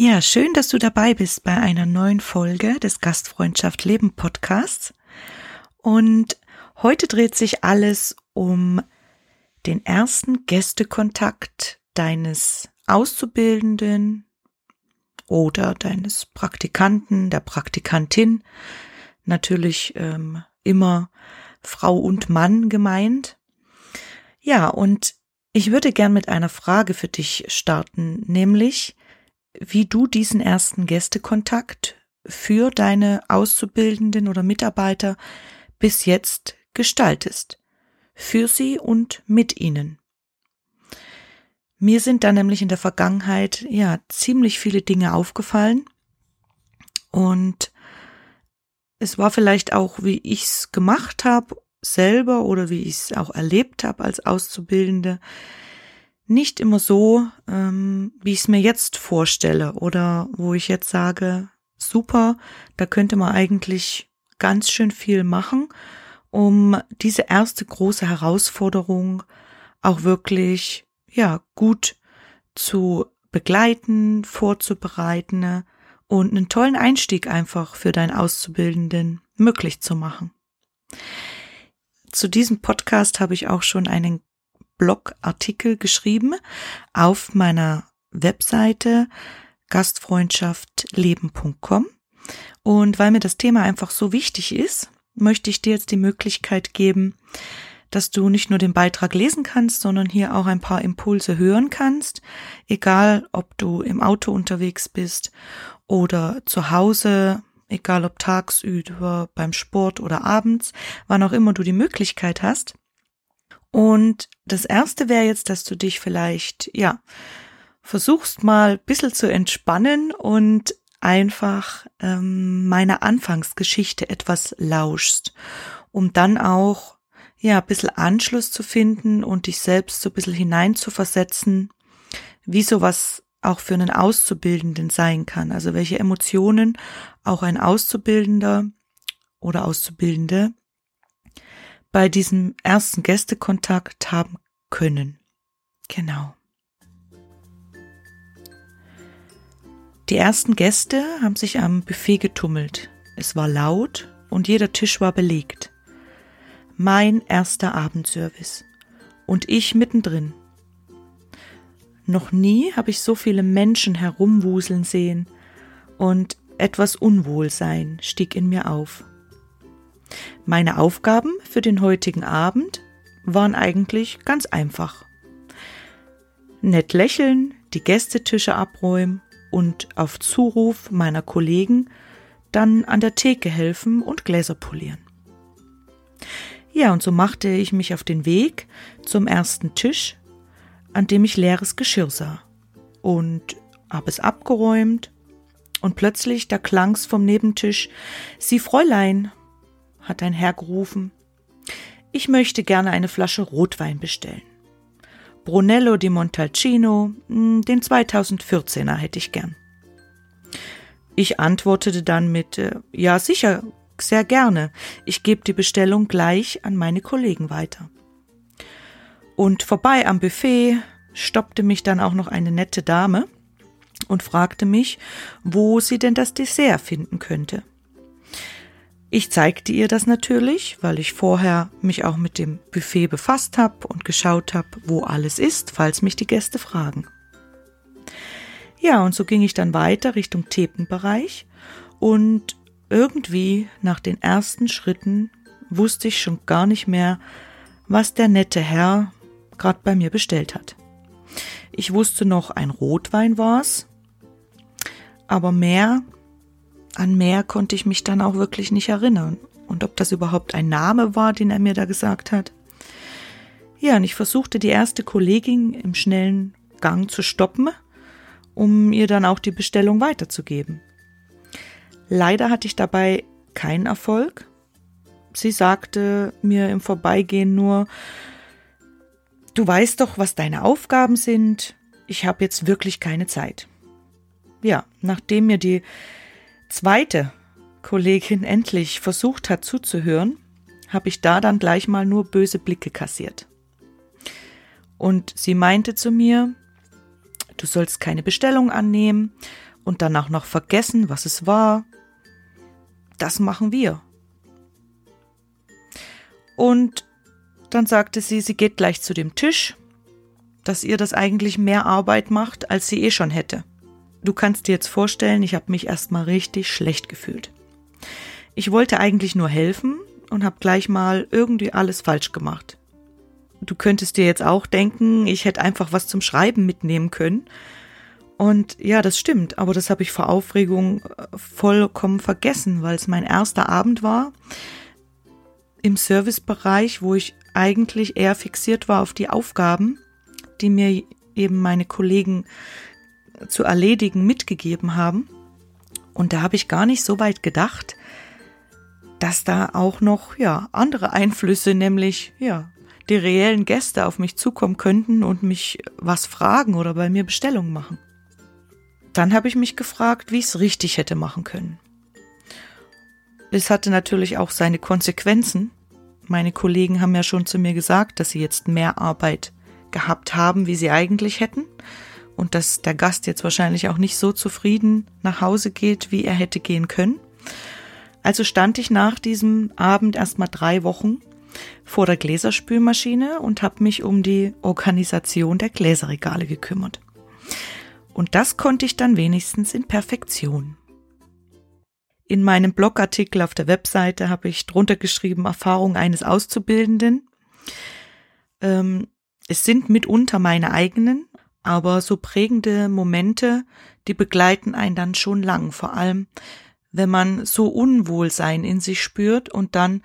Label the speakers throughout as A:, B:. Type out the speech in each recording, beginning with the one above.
A: Ja, schön, dass du dabei bist bei einer neuen Folge des Gastfreundschaft Leben Podcasts. Und heute dreht sich alles um den ersten Gästekontakt deines Auszubildenden oder deines Praktikanten, der Praktikantin. Natürlich ähm, immer Frau und Mann gemeint. Ja, und ich würde gern mit einer Frage für dich starten, nämlich, wie du diesen ersten Gästekontakt für deine Auszubildenden oder Mitarbeiter bis jetzt gestaltest. Für sie und mit ihnen. Mir sind da nämlich in der Vergangenheit ja ziemlich viele Dinge aufgefallen und es war vielleicht auch, wie ich's gemacht habe selber oder wie ich es auch erlebt habe als Auszubildende, nicht immer so, ähm, wie ich es mir jetzt vorstelle oder wo ich jetzt sage, super, da könnte man eigentlich ganz schön viel machen, um diese erste große Herausforderung auch wirklich, ja, gut zu begleiten, vorzubereiten und einen tollen Einstieg einfach für deinen Auszubildenden möglich zu machen. Zu diesem Podcast habe ich auch schon einen Blogartikel geschrieben auf meiner Webseite gastfreundschaftleben.com. Und weil mir das Thema einfach so wichtig ist, möchte ich dir jetzt die Möglichkeit geben, dass du nicht nur den Beitrag lesen kannst, sondern hier auch ein paar Impulse hören kannst, egal ob du im Auto unterwegs bist oder zu Hause, egal ob tagsüber beim Sport oder abends, wann auch immer du die Möglichkeit hast. Und das erste wäre jetzt, dass du dich vielleicht, ja, versuchst mal ein bisschen zu entspannen und einfach ähm, meiner Anfangsgeschichte etwas lauschst, um dann auch, ja, ein bisschen Anschluss zu finden und dich selbst so ein bisschen hineinzuversetzen, wie sowas auch für einen Auszubildenden sein kann. Also welche Emotionen auch ein Auszubildender oder Auszubildende bei diesem ersten Gästekontakt haben können. Genau. Die ersten Gäste haben sich am Buffet getummelt. Es war laut und jeder Tisch war belegt. Mein erster Abendservice. Und ich mittendrin. Noch nie habe ich so viele Menschen herumwuseln sehen und etwas Unwohlsein stieg in mir auf. Meine Aufgaben für den heutigen Abend waren eigentlich ganz einfach. Nett lächeln, die Gästetische abräumen und auf Zuruf meiner Kollegen dann an der Theke helfen und Gläser polieren. Ja, und so machte ich mich auf den Weg zum ersten Tisch, an dem ich leeres Geschirr sah und hab es abgeräumt und plötzlich da klang's vom Nebentisch, Sie Fräulein, hat ein Herr gerufen. Ich möchte gerne eine Flasche Rotwein bestellen. Brunello di Montalcino, hm, den 2014er hätte ich gern. Ich antwortete dann mit äh, Ja, sicher, sehr gerne. Ich gebe die Bestellung gleich an meine Kollegen weiter. Und vorbei am Buffet stoppte mich dann auch noch eine nette Dame und fragte mich, wo sie denn das Dessert finden könnte. Ich zeigte ihr das natürlich, weil ich vorher mich auch mit dem Buffet befasst habe und geschaut habe, wo alles ist, falls mich die Gäste fragen. Ja, und so ging ich dann weiter Richtung Thepenbereich und irgendwie nach den ersten Schritten wusste ich schon gar nicht mehr, was der nette Herr gerade bei mir bestellt hat. Ich wusste noch, ein Rotwein war's, aber mehr an mehr konnte ich mich dann auch wirklich nicht erinnern. Und ob das überhaupt ein Name war, den er mir da gesagt hat. Ja, und ich versuchte die erste Kollegin im schnellen Gang zu stoppen, um ihr dann auch die Bestellung weiterzugeben. Leider hatte ich dabei keinen Erfolg. Sie sagte mir im Vorbeigehen nur, du weißt doch, was deine Aufgaben sind, ich habe jetzt wirklich keine Zeit. Ja, nachdem mir die zweite Kollegin endlich versucht hat zuzuhören, habe ich da dann gleich mal nur böse Blicke kassiert. Und sie meinte zu mir, du sollst keine Bestellung annehmen und danach noch vergessen, was es war. Das machen wir. Und dann sagte sie, sie geht gleich zu dem Tisch, dass ihr das eigentlich mehr Arbeit macht, als sie eh schon hätte. Du kannst dir jetzt vorstellen, ich habe mich erstmal richtig schlecht gefühlt. Ich wollte eigentlich nur helfen und habe gleich mal irgendwie alles falsch gemacht. Du könntest dir jetzt auch denken, ich hätte einfach was zum Schreiben mitnehmen können. Und ja, das stimmt, aber das habe ich vor Aufregung äh, vollkommen vergessen, weil es mein erster Abend war im Servicebereich, wo ich eigentlich eher fixiert war auf die Aufgaben, die mir eben meine Kollegen zu erledigen mitgegeben haben. Und da habe ich gar nicht so weit gedacht, dass da auch noch ja andere Einflüsse, nämlich ja die reellen Gäste auf mich zukommen könnten und mich was fragen oder bei mir Bestellungen machen. Dann habe ich mich gefragt, wie ich es richtig hätte machen können. Es hatte natürlich auch seine Konsequenzen. Meine Kollegen haben ja schon zu mir gesagt, dass sie jetzt mehr Arbeit gehabt haben, wie sie eigentlich hätten und dass der Gast jetzt wahrscheinlich auch nicht so zufrieden nach Hause geht, wie er hätte gehen können. Also stand ich nach diesem Abend erstmal drei Wochen vor der Gläserspülmaschine und habe mich um die Organisation der Gläserregale gekümmert. Und das konnte ich dann wenigstens in Perfektion. In meinem Blogartikel auf der Webseite habe ich drunter geschrieben Erfahrung eines Auszubildenden. Ähm, es sind mitunter meine eigenen, aber so prägende Momente, die begleiten einen dann schon lang, vor allem wenn man so Unwohlsein in sich spürt und dann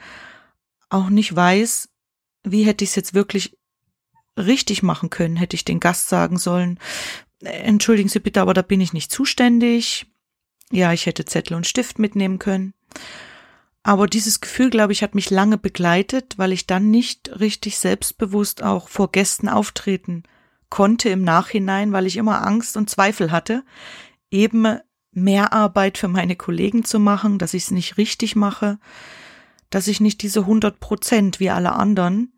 A: auch nicht weiß, wie hätte ich es jetzt wirklich richtig machen können, hätte ich den Gast sagen sollen, entschuldigen Sie bitte, aber da bin ich nicht zuständig. Ja, ich hätte Zettel und Stift mitnehmen können. Aber dieses Gefühl, glaube ich, hat mich lange begleitet, weil ich dann nicht richtig selbstbewusst auch vor Gästen auftreten konnte im Nachhinein, weil ich immer Angst und Zweifel hatte, eben mehr Arbeit für meine Kollegen zu machen, dass ich es nicht richtig mache, dass ich nicht diese 100 Prozent wie alle anderen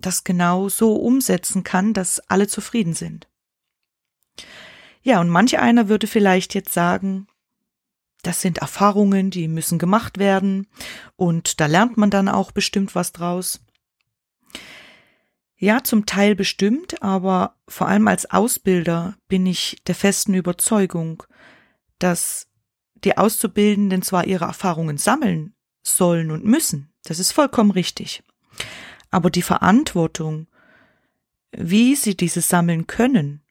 A: das genau so umsetzen kann, dass alle zufrieden sind. Ja, und manch einer würde vielleicht jetzt sagen, das sind Erfahrungen, die müssen gemacht werden und da lernt man dann auch bestimmt was draus. Ja, zum Teil bestimmt, aber vor allem als Ausbilder bin ich der festen Überzeugung, dass die Auszubildenden zwar ihre Erfahrungen sammeln, sollen und müssen. Das ist vollkommen richtig. Aber die Verantwortung, wie sie diese sammeln können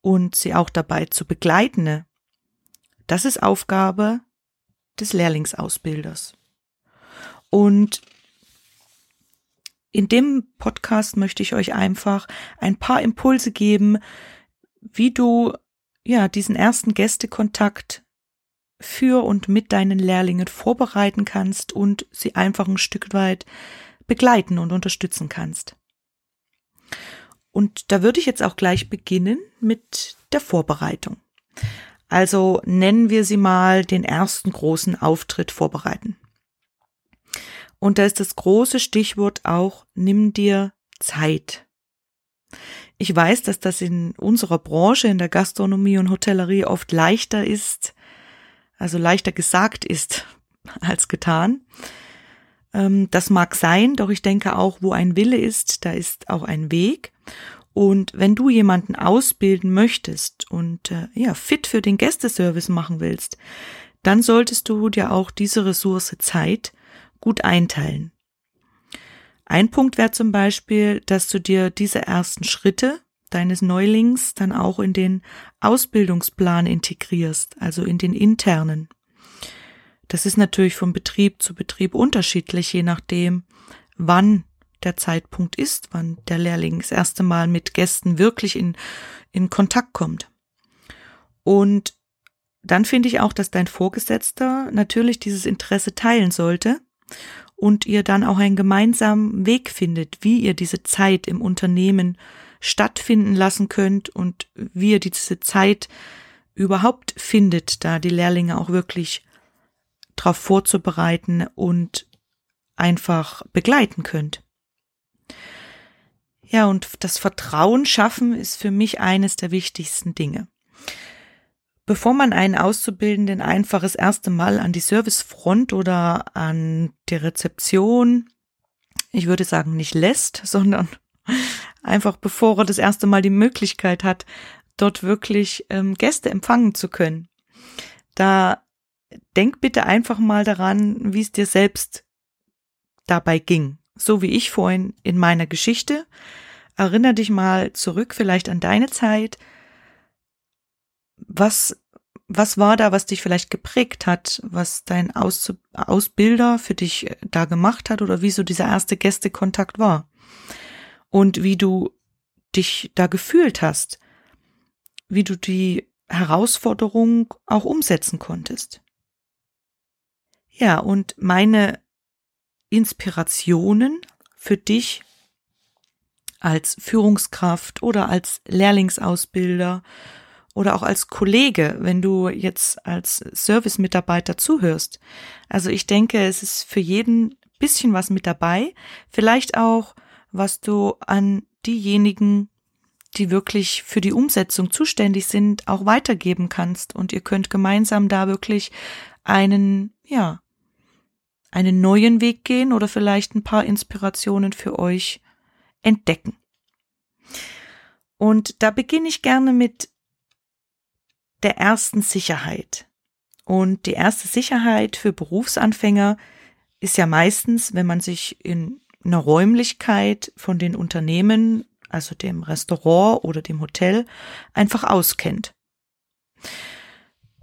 A: und sie auch dabei zu begleiten, das ist Aufgabe des Lehrlingsausbilders. Und in dem Podcast möchte ich euch einfach ein paar Impulse geben, wie du ja diesen ersten Gästekontakt für und mit deinen Lehrlingen vorbereiten kannst und sie einfach ein Stück weit begleiten und unterstützen kannst. Und da würde ich jetzt auch gleich beginnen mit der Vorbereitung. Also nennen wir sie mal den ersten großen Auftritt vorbereiten. Und da ist das große Stichwort auch, nimm dir Zeit. Ich weiß, dass das in unserer Branche, in der Gastronomie und Hotellerie oft leichter ist, also leichter gesagt ist als getan. Ähm, das mag sein, doch ich denke auch, wo ein Wille ist, da ist auch ein Weg. Und wenn du jemanden ausbilden möchtest und äh, ja fit für den Gästeservice machen willst, dann solltest du dir auch diese Ressource Zeit gut einteilen. Ein Punkt wäre zum Beispiel, dass du dir diese ersten Schritte deines Neulings dann auch in den Ausbildungsplan integrierst, also in den internen. Das ist natürlich von Betrieb zu Betrieb unterschiedlich, je nachdem, wann der Zeitpunkt ist, wann der Lehrling das erste Mal mit Gästen wirklich in, in Kontakt kommt. Und dann finde ich auch, dass dein Vorgesetzter natürlich dieses Interesse teilen sollte und ihr dann auch einen gemeinsamen Weg findet, wie ihr diese Zeit im Unternehmen stattfinden lassen könnt und wie ihr diese Zeit überhaupt findet, da die Lehrlinge auch wirklich darauf vorzubereiten und einfach begleiten könnt. Ja, und das Vertrauen schaffen ist für mich eines der wichtigsten Dinge. Bevor man einen Auszubildenden einfach das erste Mal an die Servicefront oder an die Rezeption, ich würde sagen, nicht lässt, sondern einfach bevor er das erste Mal die Möglichkeit hat, dort wirklich ähm, Gäste empfangen zu können. Da denk bitte einfach mal daran, wie es dir selbst dabei ging. So wie ich vorhin in meiner Geschichte. Erinner dich mal zurück vielleicht an deine Zeit. Was, was war da, was dich vielleicht geprägt hat, was dein Aus, Ausbilder für dich äh, da gemacht hat oder wie so dieser erste Gästekontakt war? Und wie du dich da gefühlt hast, wie du die Herausforderung auch umsetzen konntest. Ja, und meine Inspirationen für dich als Führungskraft oder als Lehrlingsausbilder oder auch als Kollege, wenn du jetzt als Service-Mitarbeiter zuhörst. Also ich denke, es ist für jeden bisschen was mit dabei. Vielleicht auch, was du an diejenigen, die wirklich für die Umsetzung zuständig sind, auch weitergeben kannst. Und ihr könnt gemeinsam da wirklich einen, ja, einen neuen Weg gehen oder vielleicht ein paar Inspirationen für euch entdecken. Und da beginne ich gerne mit der ersten Sicherheit. Und die erste Sicherheit für Berufsanfänger ist ja meistens, wenn man sich in einer Räumlichkeit von den Unternehmen, also dem Restaurant oder dem Hotel, einfach auskennt.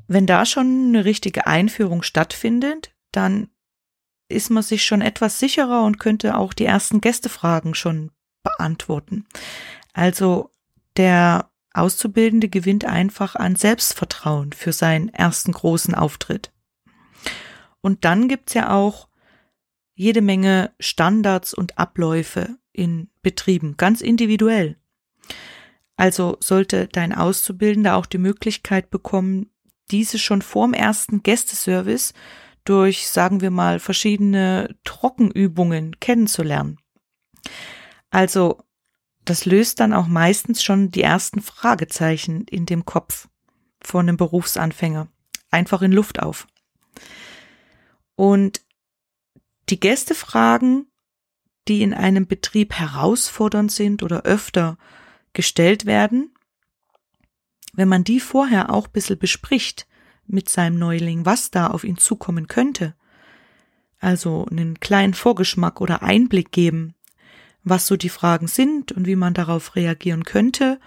A: Wenn da schon eine richtige Einführung stattfindet, dann ist man sich schon etwas sicherer und könnte auch die ersten Gästefragen schon beantworten. Also der Auszubildende gewinnt einfach an Selbstvertrauen für seinen ersten großen Auftritt. Und dann gibt's ja auch jede Menge Standards und Abläufe in Betrieben, ganz individuell. Also sollte dein Auszubildender auch die Möglichkeit bekommen, diese schon vorm ersten Gästeservice durch, sagen wir mal, verschiedene Trockenübungen kennenzulernen. Also, das löst dann auch meistens schon die ersten Fragezeichen in dem Kopf von einem Berufsanfänger. Einfach in Luft auf. Und die Gästefragen, die in einem Betrieb herausfordernd sind oder öfter gestellt werden, wenn man die vorher auch ein bisschen bespricht, mit seinem Neuling, was da auf ihn zukommen könnte. Also einen kleinen Vorgeschmack oder Einblick geben, was so die Fragen sind und wie man darauf reagieren könnte,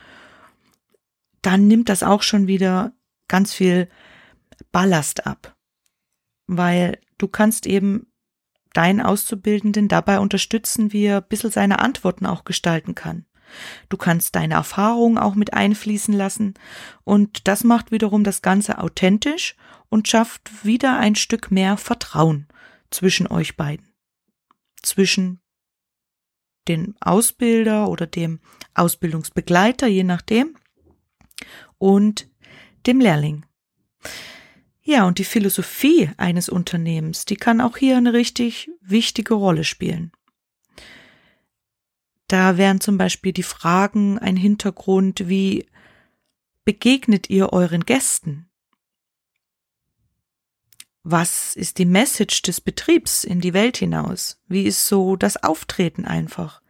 A: dann nimmt das auch schon wieder ganz viel Ballast ab. Weil du kannst eben deinen Auszubildenden dabei unterstützen, wie er ein bisschen seine Antworten auch gestalten kann. Du kannst deine Erfahrungen auch mit einfließen lassen und das macht wiederum das Ganze authentisch und schafft wieder ein Stück mehr Vertrauen zwischen euch beiden. Zwischen dem Ausbilder oder dem Ausbildungsbegleiter, je nachdem, und dem Lehrling. Ja, und die Philosophie eines Unternehmens, die kann auch hier eine richtig wichtige Rolle spielen. Da wären zum Beispiel die Fragen ein Hintergrund wie begegnet ihr euren Gästen? Was ist die Message des Betriebs in die Welt hinaus? Wie ist so das Auftreten einfach?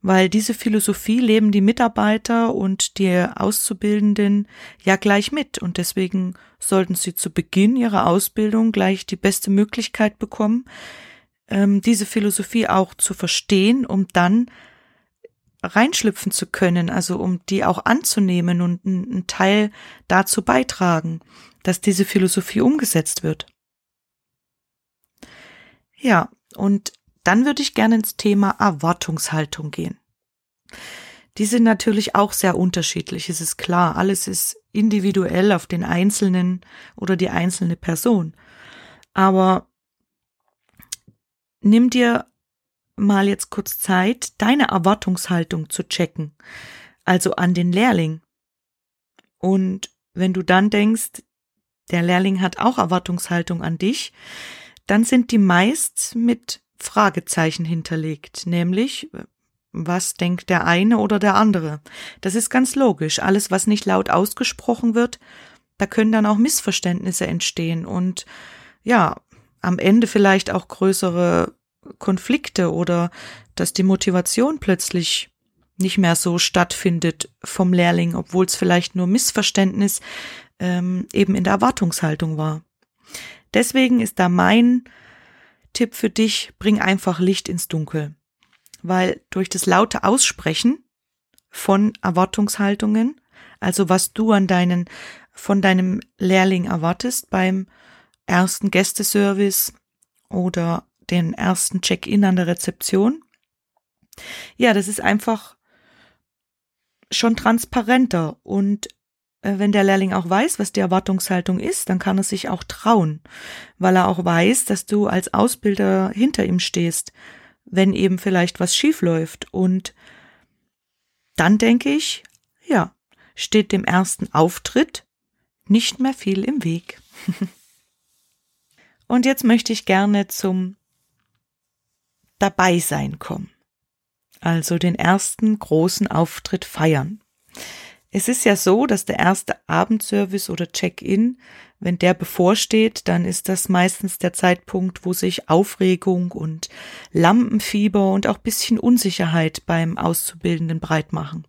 A: Weil diese Philosophie leben die Mitarbeiter und die Auszubildenden ja gleich mit und deswegen sollten sie zu Beginn ihrer Ausbildung gleich die beste Möglichkeit bekommen, ähm, diese Philosophie auch zu verstehen, um dann reinschlüpfen zu können, also um die auch anzunehmen und einen Teil dazu beitragen, dass diese Philosophie umgesetzt wird. Ja, und dann würde ich gerne ins Thema Erwartungshaltung gehen. Die sind natürlich auch sehr unterschiedlich, es ist klar, alles ist individuell auf den Einzelnen oder die einzelne Person. Aber nimm dir mal jetzt kurz Zeit, deine Erwartungshaltung zu checken, also an den Lehrling. Und wenn du dann denkst, der Lehrling hat auch Erwartungshaltung an dich, dann sind die meist mit Fragezeichen hinterlegt, nämlich was denkt der eine oder der andere? Das ist ganz logisch. Alles, was nicht laut ausgesprochen wird, da können dann auch Missverständnisse entstehen und ja, am Ende vielleicht auch größere Konflikte oder dass die Motivation plötzlich nicht mehr so stattfindet vom Lehrling, obwohl es vielleicht nur Missverständnis ähm, eben in der Erwartungshaltung war. Deswegen ist da mein Tipp für dich, bring einfach Licht ins Dunkel. Weil durch das laute Aussprechen von Erwartungshaltungen, also was du an deinen, von deinem Lehrling erwartest beim ersten Gästeservice oder den ersten Check-in an der Rezeption. Ja, das ist einfach schon transparenter und äh, wenn der Lehrling auch weiß, was die Erwartungshaltung ist, dann kann er sich auch trauen, weil er auch weiß, dass du als Ausbilder hinter ihm stehst, wenn eben vielleicht was schief läuft. Und dann denke ich, ja, steht dem ersten Auftritt nicht mehr viel im Weg. Und jetzt möchte ich gerne zum Dabeisein kommen. Also den ersten großen Auftritt feiern. Es ist ja so, dass der erste Abendservice oder Check-in, wenn der bevorsteht, dann ist das meistens der Zeitpunkt, wo sich Aufregung und Lampenfieber und auch bisschen Unsicherheit beim Auszubildenden breit machen.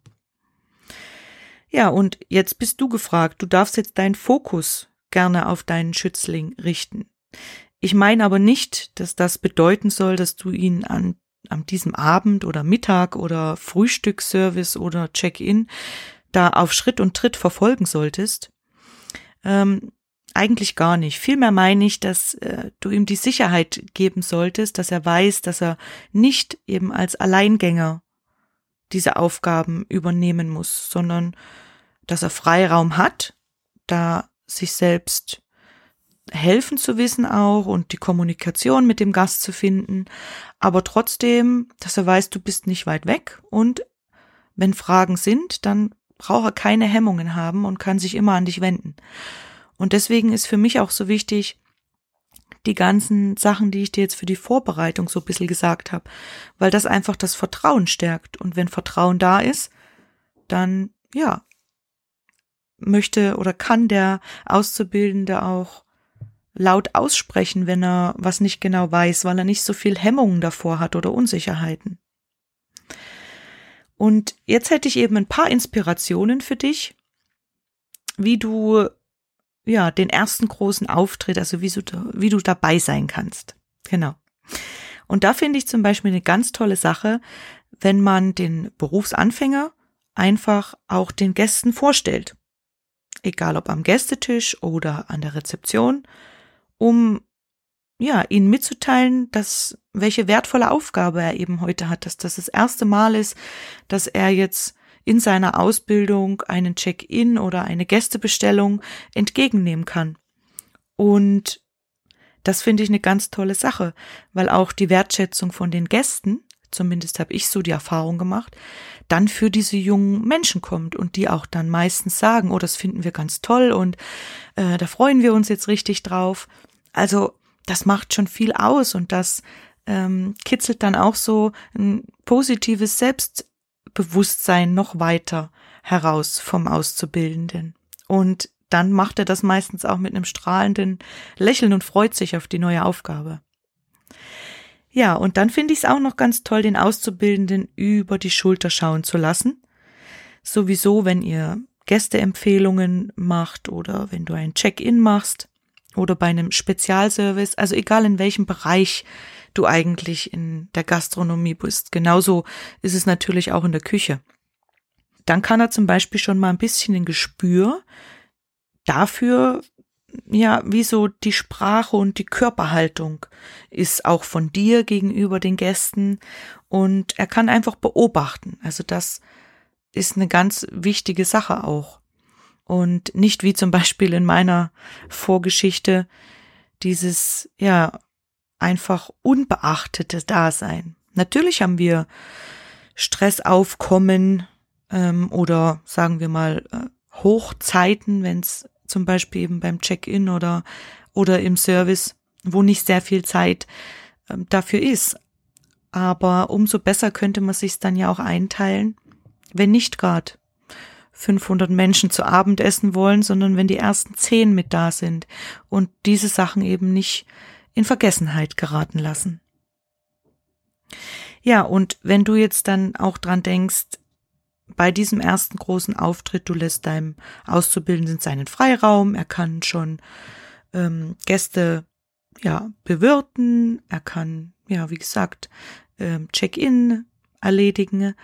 A: Ja, und jetzt bist du gefragt, du darfst jetzt deinen Fokus gerne auf deinen Schützling richten. Ich meine aber nicht, dass das bedeuten soll, dass du ihn an, an diesem Abend oder Mittag oder Frühstücksservice oder Check-in da auf Schritt und Tritt verfolgen solltest. Ähm, eigentlich gar nicht. Vielmehr meine ich, dass äh, du ihm die Sicherheit geben solltest, dass er weiß, dass er nicht eben als Alleingänger diese Aufgaben übernehmen muss, sondern dass er Freiraum hat, da sich selbst helfen zu wissen auch und die Kommunikation mit dem Gast zu finden, aber trotzdem, dass er weiß, du bist nicht weit weg und wenn Fragen sind, dann braucht er keine Hemmungen haben und kann sich immer an dich wenden. Und deswegen ist für mich auch so wichtig, die ganzen Sachen, die ich dir jetzt für die Vorbereitung so ein bisschen gesagt habe, weil das einfach das Vertrauen stärkt. Und wenn Vertrauen da ist, dann, ja, möchte oder kann der Auszubildende auch laut aussprechen, wenn er was nicht genau weiß, weil er nicht so viel Hemmungen davor hat oder Unsicherheiten. Und jetzt hätte ich eben ein paar Inspirationen für dich, wie du ja den ersten großen Auftritt, also wie du, wie du dabei sein kannst. Genau. Und da finde ich zum Beispiel eine ganz tolle Sache, wenn man den Berufsanfänger einfach auch den Gästen vorstellt. Egal ob am Gästetisch oder an der Rezeption, um ja, ihnen mitzuteilen, dass welche wertvolle Aufgabe er eben heute hat, dass das das erste Mal ist, dass er jetzt in seiner Ausbildung einen Check-in oder eine Gästebestellung entgegennehmen kann. Und das finde ich eine ganz tolle Sache, weil auch die Wertschätzung von den Gästen, zumindest habe ich so die Erfahrung gemacht, dann für diese jungen Menschen kommt und die auch dann meistens sagen, oh, das finden wir ganz toll und äh, da freuen wir uns jetzt richtig drauf. Also das macht schon viel aus und das ähm, kitzelt dann auch so ein positives Selbstbewusstsein noch weiter heraus vom Auszubildenden. Und dann macht er das meistens auch mit einem strahlenden Lächeln und freut sich auf die neue Aufgabe. Ja, und dann finde ich es auch noch ganz toll, den Auszubildenden über die Schulter schauen zu lassen. Sowieso, wenn ihr Gästeempfehlungen macht oder wenn du ein Check-in machst, oder bei einem Spezialservice, also egal in welchem Bereich du eigentlich in der Gastronomie bist. Genauso ist es natürlich auch in der Küche. Dann kann er zum Beispiel schon mal ein bisschen ein Gespür dafür ja, wie so die Sprache und die Körperhaltung ist auch von dir gegenüber den Gästen und er kann einfach beobachten. Also das ist eine ganz wichtige Sache auch. Und nicht wie zum Beispiel in meiner Vorgeschichte dieses, ja, einfach unbeachtete Dasein. Natürlich haben wir Stressaufkommen ähm, oder sagen wir mal äh, Hochzeiten, wenn es zum Beispiel eben beim Check-in oder, oder im Service, wo nicht sehr viel Zeit ähm, dafür ist. Aber umso besser könnte man sich dann ja auch einteilen, wenn nicht gerade 500 Menschen zu Abend essen wollen, sondern wenn die ersten zehn mit da sind und diese Sachen eben nicht in Vergessenheit geraten lassen. Ja, und wenn du jetzt dann auch dran denkst, bei diesem ersten großen Auftritt, du lässt deinem Auszubildenden seinen Freiraum, er kann schon ähm, Gäste ja bewirten, er kann ja wie gesagt ähm, Check-in erledigen,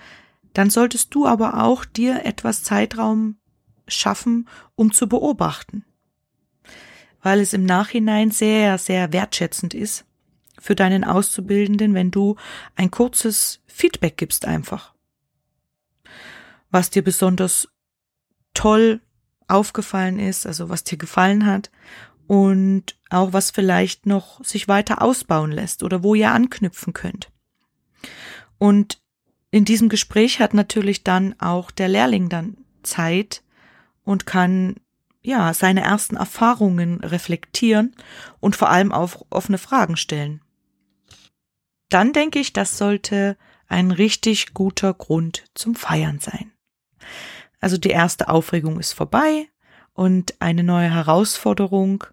A: dann solltest du aber auch dir etwas Zeitraum schaffen, um zu beobachten, weil es im Nachhinein sehr sehr wertschätzend ist für deinen Auszubildenden, wenn du ein kurzes Feedback gibst einfach was dir besonders toll aufgefallen ist, also was dir gefallen hat und auch was vielleicht noch sich weiter ausbauen lässt oder wo ihr anknüpfen könnt. Und in diesem Gespräch hat natürlich dann auch der Lehrling dann Zeit und kann ja seine ersten Erfahrungen reflektieren und vor allem auch offene Fragen stellen. Dann denke ich, das sollte ein richtig guter Grund zum Feiern sein. Also die erste Aufregung ist vorbei und eine neue Herausforderung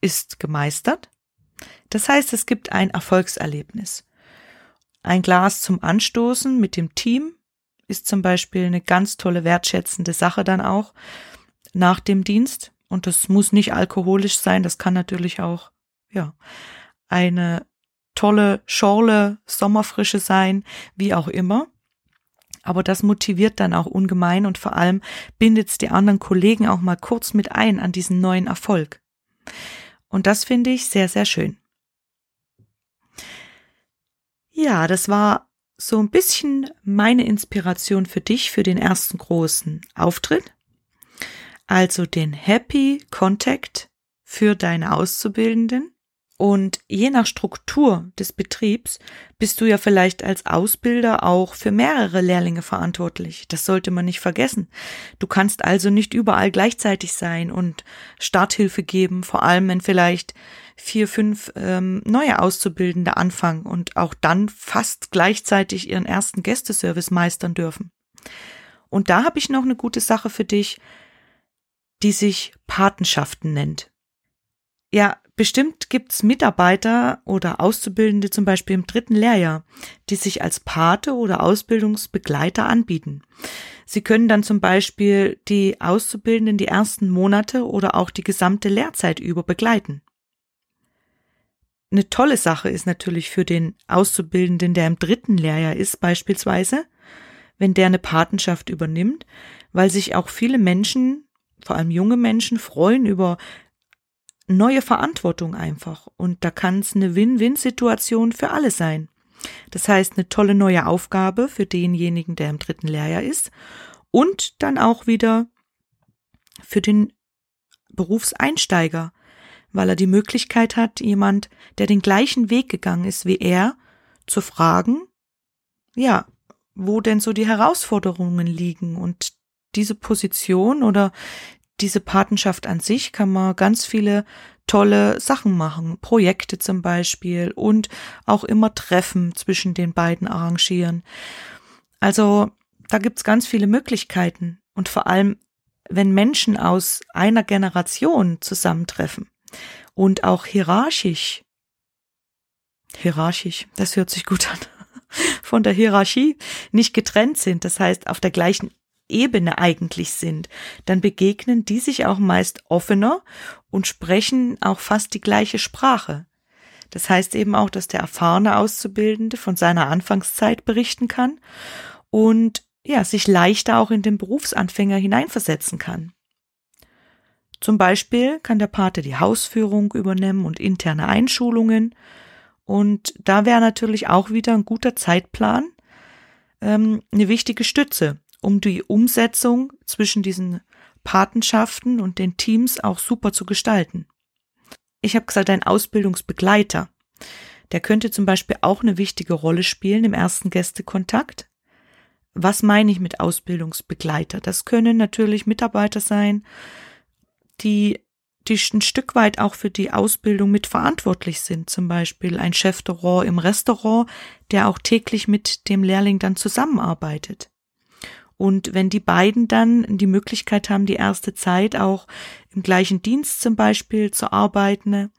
A: ist gemeistert. Das heißt, es gibt ein Erfolgserlebnis. Ein Glas zum Anstoßen mit dem Team ist zum Beispiel eine ganz tolle wertschätzende Sache dann auch nach dem Dienst. Und das muss nicht alkoholisch sein, das kann natürlich auch, ja, eine tolle Schorle, Sommerfrische sein, wie auch immer. Aber das motiviert dann auch ungemein und vor allem bindet es die anderen Kollegen auch mal kurz mit ein an diesen neuen Erfolg. Und das finde ich sehr, sehr schön. Ja, das war so ein bisschen meine Inspiration für dich für den ersten großen Auftritt. Also den Happy Contact für deine Auszubildenden. Und je nach Struktur des Betriebs bist du ja vielleicht als Ausbilder auch für mehrere Lehrlinge verantwortlich. Das sollte man nicht vergessen. Du kannst also nicht überall gleichzeitig sein und Starthilfe geben, vor allem wenn vielleicht vier, fünf ähm, neue Auszubildende anfangen und auch dann fast gleichzeitig ihren ersten Gästeservice meistern dürfen. Und da habe ich noch eine gute Sache für dich, die sich Patenschaften nennt. Ja, Bestimmt gibt's Mitarbeiter oder Auszubildende zum Beispiel im dritten Lehrjahr, die sich als Pate oder Ausbildungsbegleiter anbieten. Sie können dann zum Beispiel die Auszubildenden die ersten Monate oder auch die gesamte Lehrzeit über begleiten. Eine tolle Sache ist natürlich für den Auszubildenden, der im dritten Lehrjahr ist, beispielsweise, wenn der eine Patenschaft übernimmt, weil sich auch viele Menschen, vor allem junge Menschen, freuen über neue Verantwortung einfach. Und da kann es eine Win-Win-Situation für alle sein. Das heißt, eine tolle neue Aufgabe für denjenigen, der im dritten Lehrjahr ist. Und dann auch wieder für den Berufseinsteiger, weil er die Möglichkeit hat, jemand, der den gleichen Weg gegangen ist wie er, zu fragen, ja, wo denn so die Herausforderungen liegen und diese Position oder diese Patenschaft an sich kann man ganz viele tolle Sachen machen, Projekte zum Beispiel und auch immer Treffen zwischen den beiden arrangieren. Also da gibt's ganz viele Möglichkeiten und vor allem, wenn Menschen aus einer Generation zusammentreffen und auch hierarchisch, hierarchisch, das hört sich gut an, von der Hierarchie nicht getrennt sind, das heißt auf der gleichen Ebene eigentlich sind, dann begegnen die sich auch meist offener und sprechen auch fast die gleiche Sprache. Das heißt eben auch, dass der erfahrene Auszubildende von seiner Anfangszeit berichten kann und ja, sich leichter auch in den Berufsanfänger hineinversetzen kann. Zum Beispiel kann der Pate die Hausführung übernehmen und interne Einschulungen. Und da wäre natürlich auch wieder ein guter Zeitplan ähm, eine wichtige Stütze, um die Umsetzung zwischen diesen Patenschaften und den Teams auch super zu gestalten. Ich habe gesagt, ein Ausbildungsbegleiter. Der könnte zum Beispiel auch eine wichtige Rolle spielen im ersten Gästekontakt. Was meine ich mit Ausbildungsbegleiter? Das können natürlich Mitarbeiter sein, die, die ein Stück weit auch für die Ausbildung mit verantwortlich sind. Zum Beispiel ein Chef de Rang im Restaurant, der auch täglich mit dem Lehrling dann zusammenarbeitet. Und wenn die beiden dann die Möglichkeit haben, die erste Zeit auch im gleichen Dienst zum Beispiel zu arbeiten,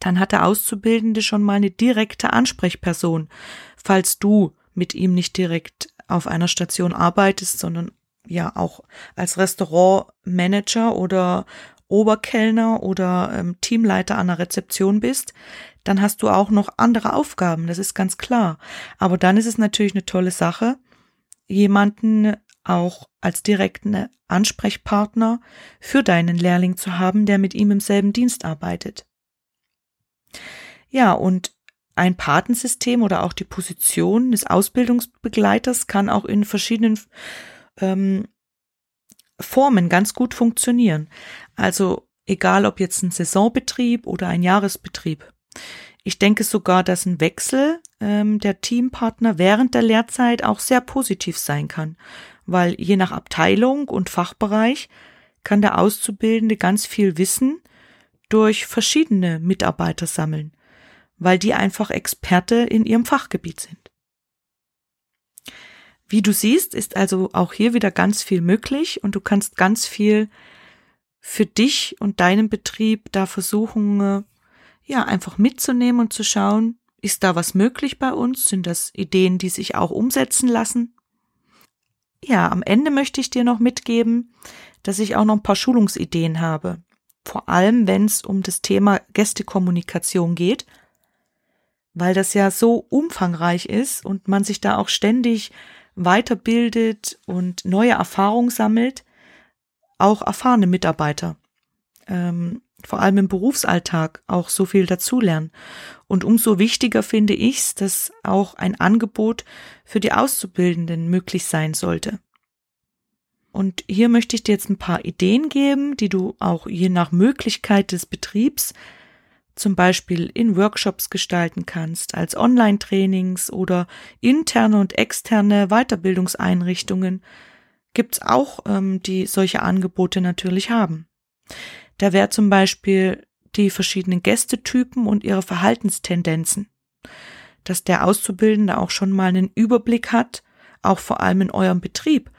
A: dann hat der Auszubildende schon mal eine direkte Ansprechperson, falls du mit ihm nicht direkt auf einer Station arbeitest, sondern ja auch als Restaurantmanager oder Oberkellner oder ähm, Teamleiter an der Rezeption bist, dann hast du auch noch andere Aufgaben, das ist ganz klar. Aber dann ist es natürlich eine tolle Sache, jemanden auch als direkten Ansprechpartner für deinen Lehrling zu haben, der mit ihm im selben Dienst arbeitet. Ja, und ein Patensystem oder auch die Position des Ausbildungsbegleiters kann auch in verschiedenen ähm, Formen ganz gut funktionieren. Also egal ob jetzt ein Saisonbetrieb oder ein Jahresbetrieb. Ich denke sogar, dass ein Wechsel ähm, der Teampartner während der Lehrzeit auch sehr positiv sein kann, weil je nach Abteilung und Fachbereich kann der Auszubildende ganz viel Wissen durch verschiedene Mitarbeiter sammeln, weil die einfach Experte in ihrem Fachgebiet sind. Wie du siehst, ist also auch hier wieder ganz viel möglich und du kannst ganz viel für dich und deinen Betrieb da versuchen, äh, ja, einfach mitzunehmen und zu schauen, ist da was möglich bei uns? Sind das Ideen, die sich auch umsetzen lassen? Ja, am Ende möchte ich dir noch mitgeben, dass ich auch noch ein paar Schulungsideen habe. Vor allem, wenn es um das Thema Gästekommunikation geht, weil das ja so umfangreich ist und man sich da auch ständig weiterbildet und neue Erfahrungen sammelt, auch erfahrene Mitarbeiter ähm, vor allem im Berufsalltag auch so viel dazulernen. Und umso wichtiger finde ich es, dass auch ein Angebot für die Auszubildenden möglich sein sollte. Und hier möchte ich dir jetzt ein paar Ideen geben, die du auch je nach Möglichkeit des Betriebs zum Beispiel in Workshops gestalten kannst, als Online-Trainings oder interne und externe Weiterbildungseinrichtungen gibt's auch, ähm, die solche Angebote natürlich haben. Da wäre zum Beispiel die verschiedenen Gästetypen und ihre Verhaltenstendenzen. Dass der Auszubildende auch schon mal einen Überblick hat, auch vor allem in eurem Betrieb.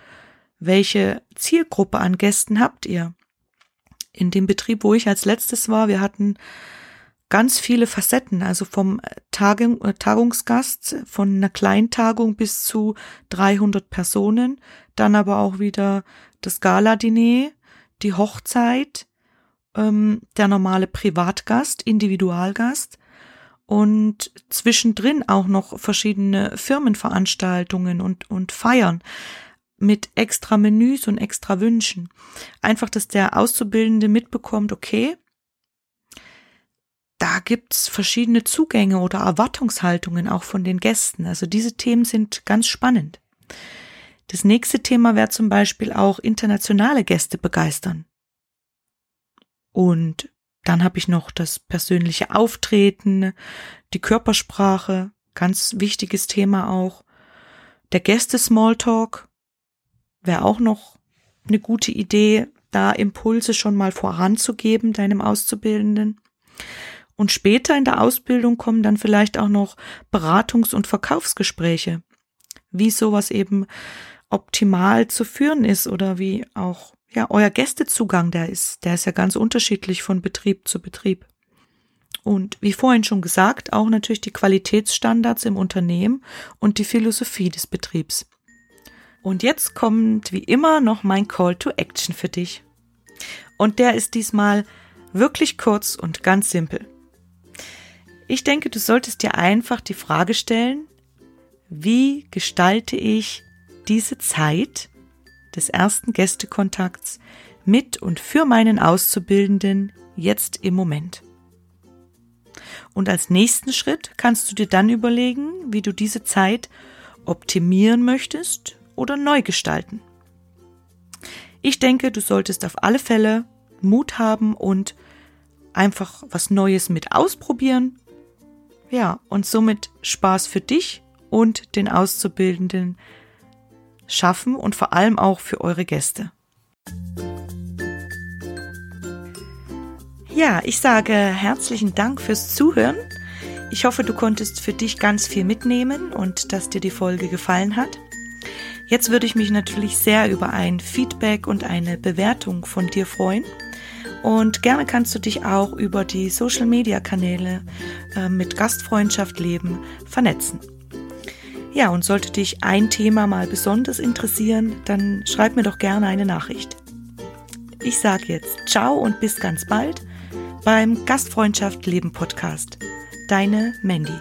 A: Welche Zielgruppe an Gästen habt ihr? In dem Betrieb, wo ich als letztes war, wir hatten ganz viele Facetten, also vom Tagung, äh, Tagungsgast, von einer Kleintagung bis zu 300 Personen, dann aber auch wieder das Gala-Diner, die Hochzeit, ähm, der normale Privatgast, Individualgast und zwischendrin auch noch verschiedene Firmenveranstaltungen und, und Feiern mit extra Menüs und extra Wünschen. Einfach, dass der Auszubildende mitbekommt, okay, da gibt's verschiedene Zugänge oder Erwartungshaltungen auch von den Gästen. Also diese Themen sind ganz spannend. Das nächste Thema wäre zum Beispiel auch internationale Gäste begeistern. Und dann habe ich noch das persönliche Auftreten, die Körpersprache, ganz wichtiges Thema auch. Der Gäste-Smalltalk wäre auch noch eine gute Idee, da Impulse schon mal voranzugeben, deinem Auszubildenden. Und später in der Ausbildung kommen dann vielleicht auch noch Beratungs- und Verkaufsgespräche, wie sowas eben optimal zu führen ist oder wie auch ja, euer Gästezugang, der ist, der ist ja ganz unterschiedlich von Betrieb zu Betrieb. Und wie vorhin schon gesagt, auch natürlich die Qualitätsstandards im Unternehmen und die Philosophie des Betriebs. Und jetzt kommt wie immer noch mein Call to Action für dich. Und der ist diesmal wirklich kurz und ganz simpel. Ich denke, du solltest dir einfach die Frage stellen, wie gestalte ich diese Zeit, des ersten Gästekontakts mit und für meinen Auszubildenden jetzt im Moment. Und als nächsten Schritt kannst du dir dann überlegen, wie du diese Zeit optimieren möchtest oder neu gestalten. Ich denke, du solltest auf alle Fälle Mut haben und einfach was Neues mit ausprobieren. Ja, und somit Spaß für dich und den Auszubildenden schaffen und vor allem auch für eure Gäste. Ja, ich sage herzlichen Dank fürs Zuhören. Ich hoffe, du konntest für dich ganz viel mitnehmen und dass dir die Folge gefallen hat. Jetzt würde ich mich natürlich sehr über ein Feedback und eine Bewertung von dir freuen. Und gerne kannst du dich auch über die Social-Media-Kanäle äh, mit Gastfreundschaft leben vernetzen. Ja, und sollte dich ein Thema mal besonders interessieren, dann schreib mir doch gerne eine Nachricht. Ich sage jetzt ciao und bis ganz bald beim Gastfreundschaft Leben Podcast. Deine Mandy.